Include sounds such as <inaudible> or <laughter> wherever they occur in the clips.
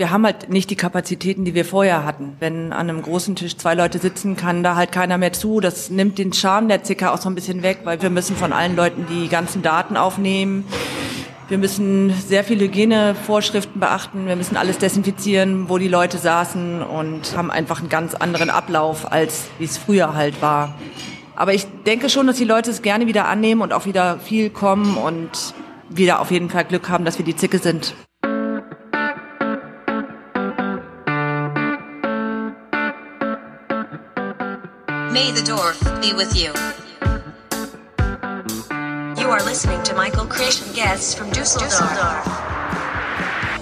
Wir haben halt nicht die Kapazitäten, die wir vorher hatten. Wenn an einem großen Tisch zwei Leute sitzen, kann da halt keiner mehr zu. Das nimmt den Charme der Zicker auch so ein bisschen weg, weil wir müssen von allen Leuten die ganzen Daten aufnehmen. Wir müssen sehr viele Hygienevorschriften beachten. Wir müssen alles desinfizieren, wo die Leute saßen und haben einfach einen ganz anderen Ablauf, als wie es früher halt war. Aber ich denke schon, dass die Leute es gerne wieder annehmen und auch wieder viel kommen und wieder auf jeden Fall Glück haben, dass wir die Zicke sind. May the Dorf be with you. You are listening to Michael and guests from Düsseldorf.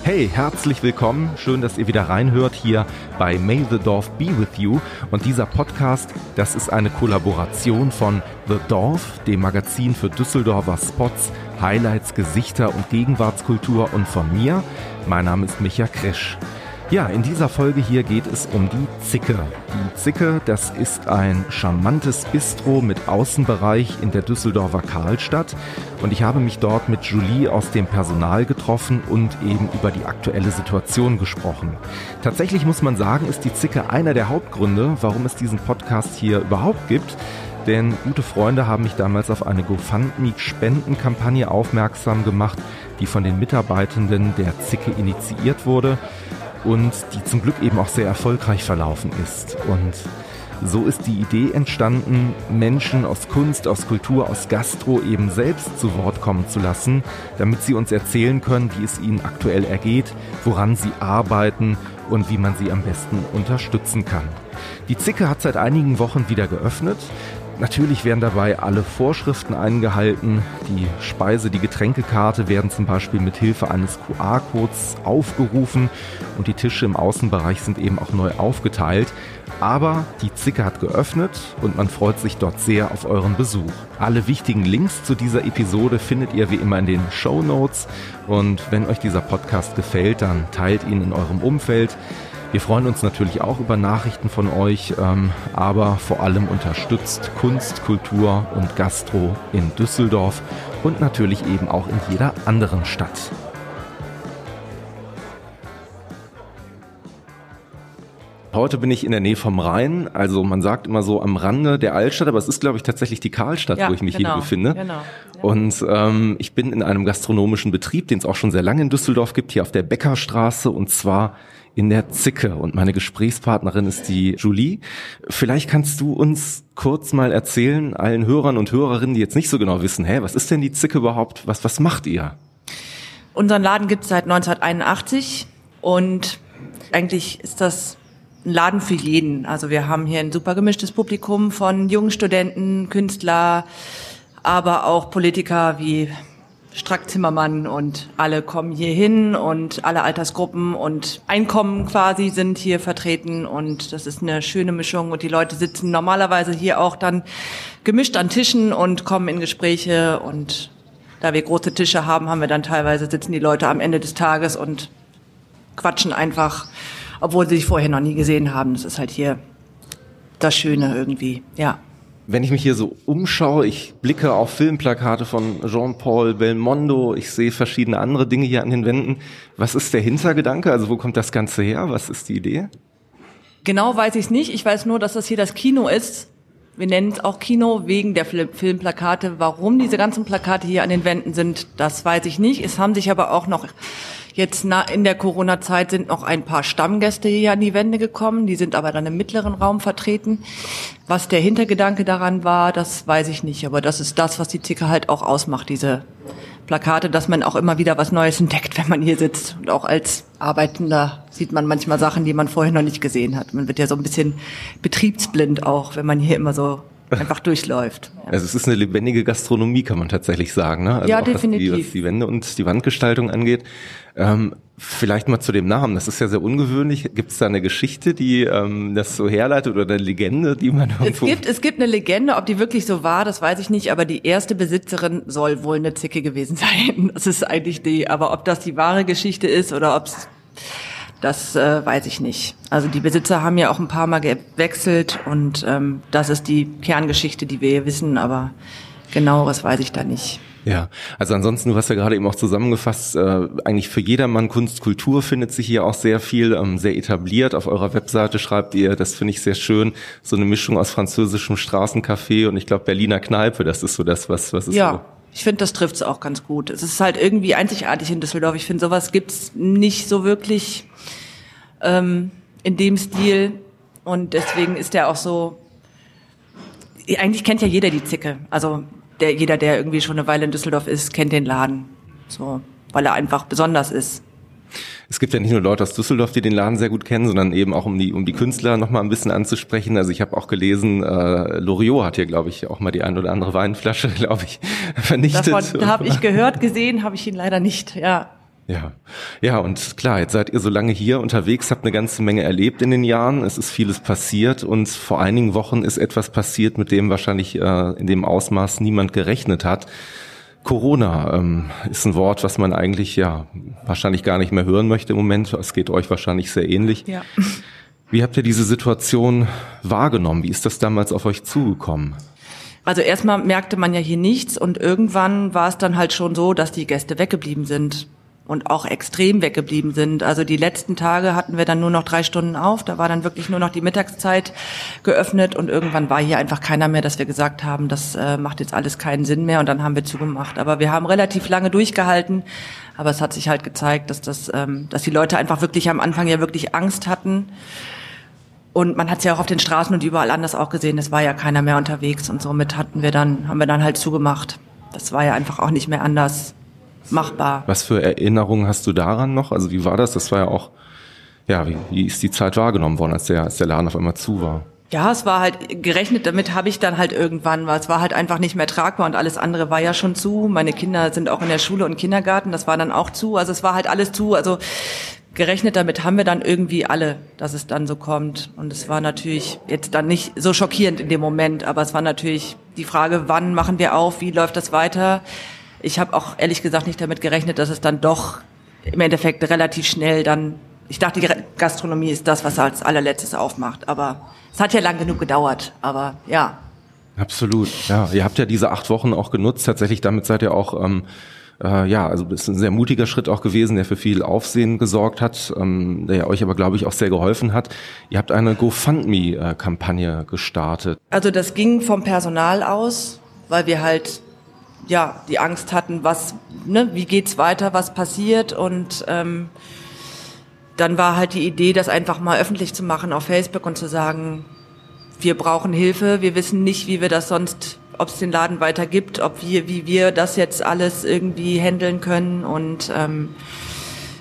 Hey, herzlich willkommen. Schön, dass ihr wieder reinhört hier bei May the Dorf Be With You. Und dieser Podcast, das ist eine Kollaboration von The Dorf, dem Magazin für Düsseldorfer Spots, Highlights, Gesichter und Gegenwartskultur und von mir. Mein Name ist Micha Krisch. Ja, in dieser Folge hier geht es um die Zicke. Die Zicke, das ist ein charmantes Bistro mit Außenbereich in der Düsseldorfer Karlstadt und ich habe mich dort mit Julie aus dem Personal getroffen und eben über die aktuelle Situation gesprochen. Tatsächlich muss man sagen, ist die Zicke einer der Hauptgründe, warum es diesen Podcast hier überhaupt gibt. Denn gute Freunde haben mich damals auf eine GoFundMe-Spendenkampagne aufmerksam gemacht, die von den Mitarbeitenden der Zicke initiiert wurde und die zum Glück eben auch sehr erfolgreich verlaufen ist. Und so ist die Idee entstanden, Menschen aus Kunst, aus Kultur, aus Gastro eben selbst zu Wort kommen zu lassen, damit sie uns erzählen können, wie es ihnen aktuell ergeht, woran sie arbeiten und wie man sie am besten unterstützen kann. Die Zicke hat seit einigen Wochen wieder geöffnet. Natürlich werden dabei alle Vorschriften eingehalten. Die Speise, die Getränkekarte werden zum Beispiel mit Hilfe eines QR-Codes aufgerufen und die Tische im Außenbereich sind eben auch neu aufgeteilt. Aber die Zicke hat geöffnet und man freut sich dort sehr auf euren Besuch. Alle wichtigen Links zu dieser Episode findet ihr wie immer in den Show Notes und wenn euch dieser Podcast gefällt, dann teilt ihn in eurem Umfeld. Wir freuen uns natürlich auch über Nachrichten von euch, ähm, aber vor allem unterstützt Kunst, Kultur und Gastro in Düsseldorf und natürlich eben auch in jeder anderen Stadt. Heute bin ich in der Nähe vom Rhein, also man sagt immer so am Rande der Altstadt, aber es ist, glaube ich, tatsächlich die Karlstadt, ja, wo ich mich genau, hier befinde. Genau, ja. Und ähm, ich bin in einem gastronomischen Betrieb, den es auch schon sehr lange in Düsseldorf gibt, hier auf der Bäckerstraße und zwar in der Zicke. Und meine Gesprächspartnerin ist die Julie. Vielleicht kannst du uns kurz mal erzählen, allen Hörern und Hörerinnen, die jetzt nicht so genau wissen, hä, was ist denn die Zicke überhaupt? Was, was macht ihr? Unseren Laden gibt es seit 1981 und eigentlich ist das ein Laden für jeden. Also wir haben hier ein super gemischtes Publikum von jungen Studenten, Künstler, aber auch Politiker wie Strack Zimmermann und alle kommen hier hin und alle Altersgruppen und Einkommen quasi sind hier vertreten und das ist eine schöne Mischung und die Leute sitzen normalerweise hier auch dann gemischt an Tischen und kommen in Gespräche und da wir große Tische haben, haben wir dann teilweise sitzen die Leute am Ende des Tages und quatschen einfach, obwohl sie sich vorher noch nie gesehen haben. Das ist halt hier das Schöne irgendwie, ja. Wenn ich mich hier so umschaue, ich blicke auf Filmplakate von Jean-Paul Belmondo, ich sehe verschiedene andere Dinge hier an den Wänden. Was ist der Hintergedanke? Also wo kommt das Ganze her? Was ist die Idee? Genau weiß ich es nicht. Ich weiß nur, dass das hier das Kino ist. Wir nennen es auch Kino wegen der Filmplakate. Warum diese ganzen Plakate hier an den Wänden sind, das weiß ich nicht. Es haben sich aber auch noch Jetzt in der Corona-Zeit sind noch ein paar Stammgäste hier an die Wände gekommen, die sind aber dann im mittleren Raum vertreten. Was der Hintergedanke daran war, das weiß ich nicht, aber das ist das, was die Zicke halt auch ausmacht, diese Plakate, dass man auch immer wieder was Neues entdeckt, wenn man hier sitzt. Und auch als Arbeitender sieht man manchmal Sachen, die man vorher noch nicht gesehen hat. Man wird ja so ein bisschen betriebsblind auch, wenn man hier immer so einfach durchläuft. Ja. <laughs> Also es ist eine lebendige Gastronomie, kann man tatsächlich sagen. Ne? Also ja, definitiv. Was die, was die Wände und die Wandgestaltung angeht. Ähm, vielleicht mal zu dem Namen. Das ist ja sehr ungewöhnlich. Gibt es da eine Geschichte, die ähm, das so herleitet oder eine Legende, die man irgendwo... Es gibt, es gibt eine Legende, ob die wirklich so war, das weiß ich nicht. Aber die erste Besitzerin soll wohl eine Zicke gewesen <laughs> sein. Das ist eigentlich die. Aber ob das die wahre Geschichte ist oder ob es das äh, weiß ich nicht. Also die Besitzer haben ja auch ein paar Mal gewechselt und ähm, das ist die Kerngeschichte, die wir hier wissen, aber genaueres weiß ich da nicht. Ja, also ansonsten, du hast ja gerade eben auch zusammengefasst, äh, eigentlich für jedermann Kunst, Kultur findet sich hier auch sehr viel, ähm, sehr etabliert. Auf eurer Webseite schreibt ihr, das finde ich sehr schön, so eine Mischung aus französischem Straßencafé und ich glaube Berliner Kneipe, das ist so das, was, was ist ja. so. Ich finde, das trifft es auch ganz gut. Es ist halt irgendwie einzigartig in Düsseldorf. Ich finde, sowas gibt's nicht so wirklich ähm, in dem Stil. Und deswegen ist der auch so. Eigentlich kennt ja jeder die Zicke. Also der, jeder, der irgendwie schon eine Weile in Düsseldorf ist, kennt den Laden. So, weil er einfach besonders ist. Es gibt ja nicht nur Leute aus Düsseldorf, die den Laden sehr gut kennen, sondern eben auch um die um die Künstler noch mal ein bisschen anzusprechen. Also ich habe auch gelesen, äh, Loriot hat hier, glaube ich, auch mal die ein oder andere Weinflasche, <laughs> glaube ich, vernichtet. Davon habe ich gehört, gesehen, habe ich ihn leider nicht. Ja. Ja, ja und klar, jetzt seid ihr so lange hier unterwegs, habt eine ganze Menge erlebt in den Jahren. Es ist vieles passiert und vor einigen Wochen ist etwas passiert, mit dem wahrscheinlich äh, in dem Ausmaß niemand gerechnet hat. Corona ähm, ist ein Wort, was man eigentlich ja wahrscheinlich gar nicht mehr hören möchte im Moment. Es geht euch wahrscheinlich sehr ähnlich. Ja. Wie habt ihr diese Situation wahrgenommen? Wie ist das damals auf euch zugekommen? Also erstmal merkte man ja hier nichts und irgendwann war es dann halt schon so, dass die Gäste weggeblieben sind und auch extrem weggeblieben sind. Also die letzten Tage hatten wir dann nur noch drei Stunden auf. Da war dann wirklich nur noch die Mittagszeit geöffnet und irgendwann war hier einfach keiner mehr, dass wir gesagt haben, das äh, macht jetzt alles keinen Sinn mehr und dann haben wir zugemacht. Aber wir haben relativ lange durchgehalten. Aber es hat sich halt gezeigt, dass das, ähm, dass die Leute einfach wirklich am Anfang ja wirklich Angst hatten. Und man hat es ja auch auf den Straßen und überall anders auch gesehen. Es war ja keiner mehr unterwegs und somit hatten wir dann, haben wir dann halt zugemacht. Das war ja einfach auch nicht mehr anders machbar. Was für Erinnerungen hast du daran noch? Also wie war das? Das war ja auch, ja, wie, wie ist die Zeit wahrgenommen worden, als der, als der Laden auf einmal zu war? Ja, es war halt gerechnet, damit habe ich dann halt irgendwann, weil es war halt einfach nicht mehr tragbar und alles andere war ja schon zu. Meine Kinder sind auch in der Schule und Kindergarten, das war dann auch zu. Also es war halt alles zu. Also gerechnet damit haben wir dann irgendwie alle, dass es dann so kommt. Und es war natürlich jetzt dann nicht so schockierend in dem Moment, aber es war natürlich die Frage, wann machen wir auf, wie läuft das weiter? Ich habe auch ehrlich gesagt nicht damit gerechnet, dass es dann doch im Endeffekt relativ schnell dann, ich dachte, die Gastronomie ist das, was als allerletztes aufmacht. Aber es hat ja lang genug gedauert, aber ja. Absolut, ja. Ihr habt ja diese acht Wochen auch genutzt. Tatsächlich, damit seid ihr auch, ähm, äh, ja, also das ist ein sehr mutiger Schritt auch gewesen, der für viel Aufsehen gesorgt hat, ähm, der euch aber, glaube ich, auch sehr geholfen hat. Ihr habt eine GoFundMe-Kampagne gestartet. Also das ging vom Personal aus, weil wir halt ja die Angst hatten, was, ne, wie geht's weiter, was passiert und ähm, dann war halt die Idee, das einfach mal öffentlich zu machen auf Facebook und zu sagen, wir brauchen Hilfe, wir wissen nicht, wie wir das sonst, ob es den Laden weiter gibt, ob wir, wie wir das jetzt alles irgendwie handeln können und ähm,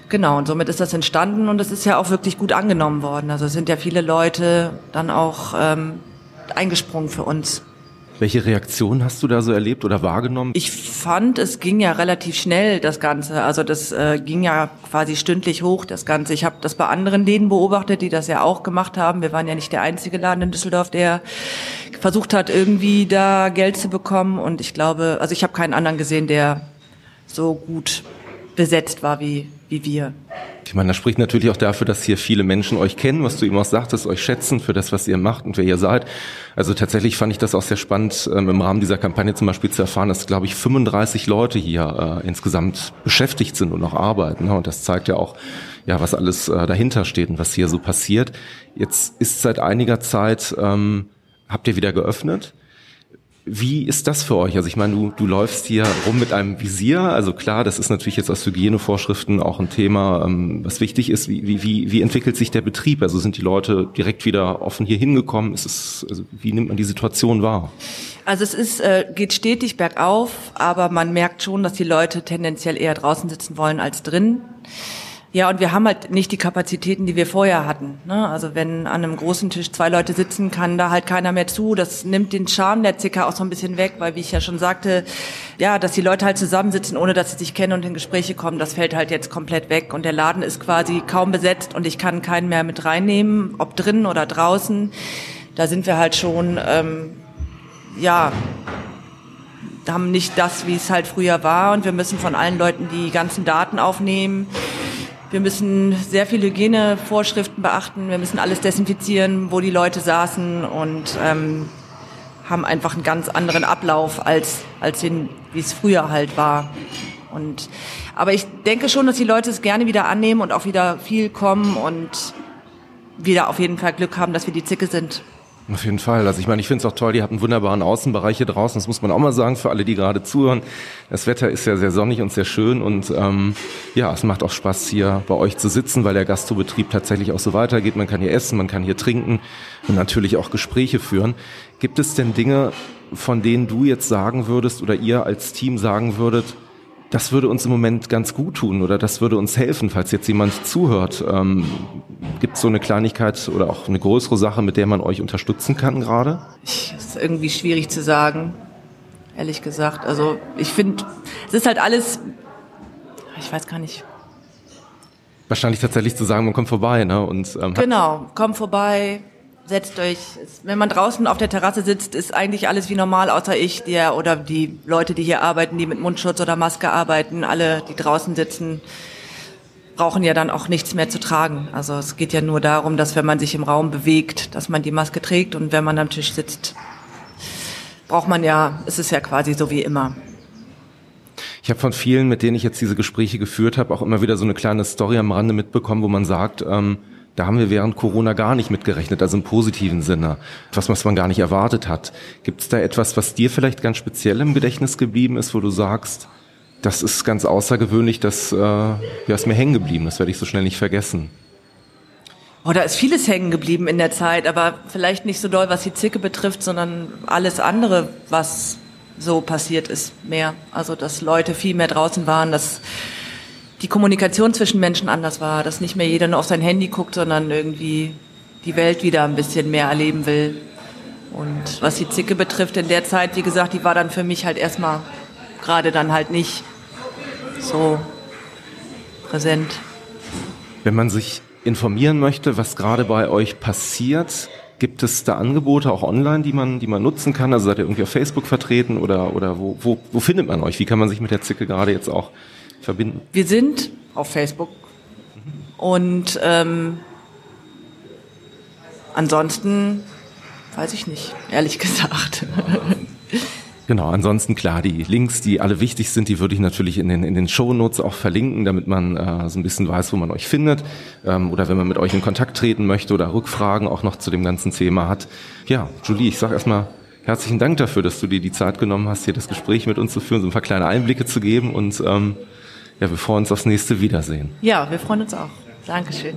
genau, und somit ist das entstanden und es ist ja auch wirklich gut angenommen worden. Also es sind ja viele Leute dann auch ähm, eingesprungen für uns. Welche Reaktion hast du da so erlebt oder wahrgenommen? Ich fand, es ging ja relativ schnell, das Ganze. Also das äh, ging ja quasi stündlich hoch, das Ganze. Ich habe das bei anderen Läden beobachtet, die das ja auch gemacht haben. Wir waren ja nicht der einzige Laden in Düsseldorf, der versucht hat, irgendwie da Geld zu bekommen. Und ich glaube, also ich habe keinen anderen gesehen, der so gut besetzt war wie, wie wir. Ich meine, das spricht natürlich auch dafür, dass hier viele Menschen euch kennen, was du eben auch sagtest, euch schätzen für das, was ihr macht und wer ihr seid. Also tatsächlich fand ich das auch sehr spannend, ähm, im Rahmen dieser Kampagne zum Beispiel zu erfahren, dass, glaube ich, 35 Leute hier äh, insgesamt beschäftigt sind und noch arbeiten. Ne? Und das zeigt ja auch, ja, was alles äh, dahinter steht und was hier so passiert. Jetzt ist seit einiger Zeit, ähm, habt ihr wieder geöffnet. Wie ist das für euch? Also ich meine, du, du läufst hier rum mit einem Visier. Also klar, das ist natürlich jetzt aus Hygienevorschriften auch ein Thema, ähm, was wichtig ist. Wie, wie, wie entwickelt sich der Betrieb? Also sind die Leute direkt wieder offen hier hingekommen? Ist es, also wie nimmt man die Situation wahr? Also es ist, äh, geht stetig bergauf, aber man merkt schon, dass die Leute tendenziell eher draußen sitzen wollen als drin. Ja, und wir haben halt nicht die Kapazitäten, die wir vorher hatten. Ne? Also wenn an einem großen Tisch zwei Leute sitzen, kann da halt keiner mehr zu. Das nimmt den Charme der Zicker auch so ein bisschen weg, weil wie ich ja schon sagte, ja, dass die Leute halt zusammensitzen, ohne dass sie sich kennen und in Gespräche kommen, das fällt halt jetzt komplett weg. Und der Laden ist quasi kaum besetzt und ich kann keinen mehr mit reinnehmen, ob drinnen oder draußen. Da sind wir halt schon, ähm, ja, haben nicht das, wie es halt früher war und wir müssen von allen Leuten die ganzen Daten aufnehmen wir müssen sehr viele Hygienevorschriften beachten. Wir müssen alles desinfizieren, wo die Leute saßen. Und ähm, haben einfach einen ganz anderen Ablauf als, als den, wie es früher halt war. Und, aber ich denke schon, dass die Leute es gerne wieder annehmen und auch wieder viel kommen und wieder auf jeden Fall Glück haben, dass wir die Zicke sind. Auf jeden Fall. Also ich meine, ich finde es auch toll, habt einen wunderbaren Außenbereich hier draußen. Das muss man auch mal sagen für alle, die gerade zuhören. Das Wetter ist ja sehr sonnig und sehr schön und ähm, ja, es macht auch Spaß, hier bei euch zu sitzen, weil der Gastrobetrieb tatsächlich auch so weitergeht. Man kann hier essen, man kann hier trinken und natürlich auch Gespräche führen. Gibt es denn Dinge, von denen du jetzt sagen würdest oder ihr als Team sagen würdet, das würde uns im Moment ganz gut tun oder das würde uns helfen, falls jetzt jemand zuhört. Ähm, Gibt es so eine Kleinigkeit oder auch eine größere Sache, mit der man euch unterstützen kann gerade? Ist irgendwie schwierig zu sagen, ehrlich gesagt. Also ich finde, es ist halt alles, ich weiß gar nicht. Wahrscheinlich tatsächlich zu sagen, man kommt vorbei, ne? Und, ähm, genau, kommt vorbei, setzt euch. Wenn man draußen auf der Terrasse sitzt, ist eigentlich alles wie normal, außer ich, der oder die Leute, die hier arbeiten, die mit Mundschutz oder Maske arbeiten, alle, die draußen sitzen, brauchen ja dann auch nichts mehr zu tragen. Also es geht ja nur darum, dass wenn man sich im Raum bewegt, dass man die Maske trägt und wenn man am Tisch sitzt, braucht man ja, es ist ja quasi so wie immer. Ich habe von vielen, mit denen ich jetzt diese Gespräche geführt habe, auch immer wieder so eine kleine Story am Rande mitbekommen, wo man sagt, ähm, da haben wir während Corona gar nicht mitgerechnet, also im positiven Sinne. Etwas, was man gar nicht erwartet hat. Gibt es da etwas, was dir vielleicht ganz speziell im Gedächtnis geblieben ist, wo du sagst, das ist ganz außergewöhnlich, das äh, ja, ist mir hängen geblieben, das werde ich so schnell nicht vergessen. Oh, da ist vieles hängen geblieben in der Zeit, aber vielleicht nicht so doll, was die Zicke betrifft, sondern alles andere, was so passiert ist, mehr. Also, dass Leute viel mehr draußen waren, dass die Kommunikation zwischen Menschen anders war, dass nicht mehr jeder nur auf sein Handy guckt, sondern irgendwie die Welt wieder ein bisschen mehr erleben will. Und was die Zicke betrifft, in der Zeit, wie gesagt, die war dann für mich halt erstmal gerade dann halt nicht so präsent. Wenn man sich informieren möchte, was gerade bei euch passiert, gibt es da Angebote auch online, die man, die man nutzen kann? Also seid ihr irgendwie auf Facebook vertreten oder, oder wo, wo, wo findet man euch? Wie kann man sich mit der Zicke gerade jetzt auch verbinden? Wir sind auf Facebook und ähm, ansonsten weiß ich nicht, ehrlich <laughs> gesagt. Genau, ansonsten klar, die Links, die alle wichtig sind, die würde ich natürlich in den, in den Shownotes auch verlinken, damit man äh, so ein bisschen weiß, wo man euch findet. Ähm, oder wenn man mit euch in Kontakt treten möchte oder Rückfragen auch noch zu dem ganzen Thema hat. Ja, Julie, ich sage erstmal herzlichen Dank dafür, dass du dir die Zeit genommen hast, hier das Gespräch mit uns zu führen, so ein paar kleine Einblicke zu geben und ähm, ja, wir freuen uns aufs nächste Wiedersehen. Ja, wir freuen uns auch. Dankeschön.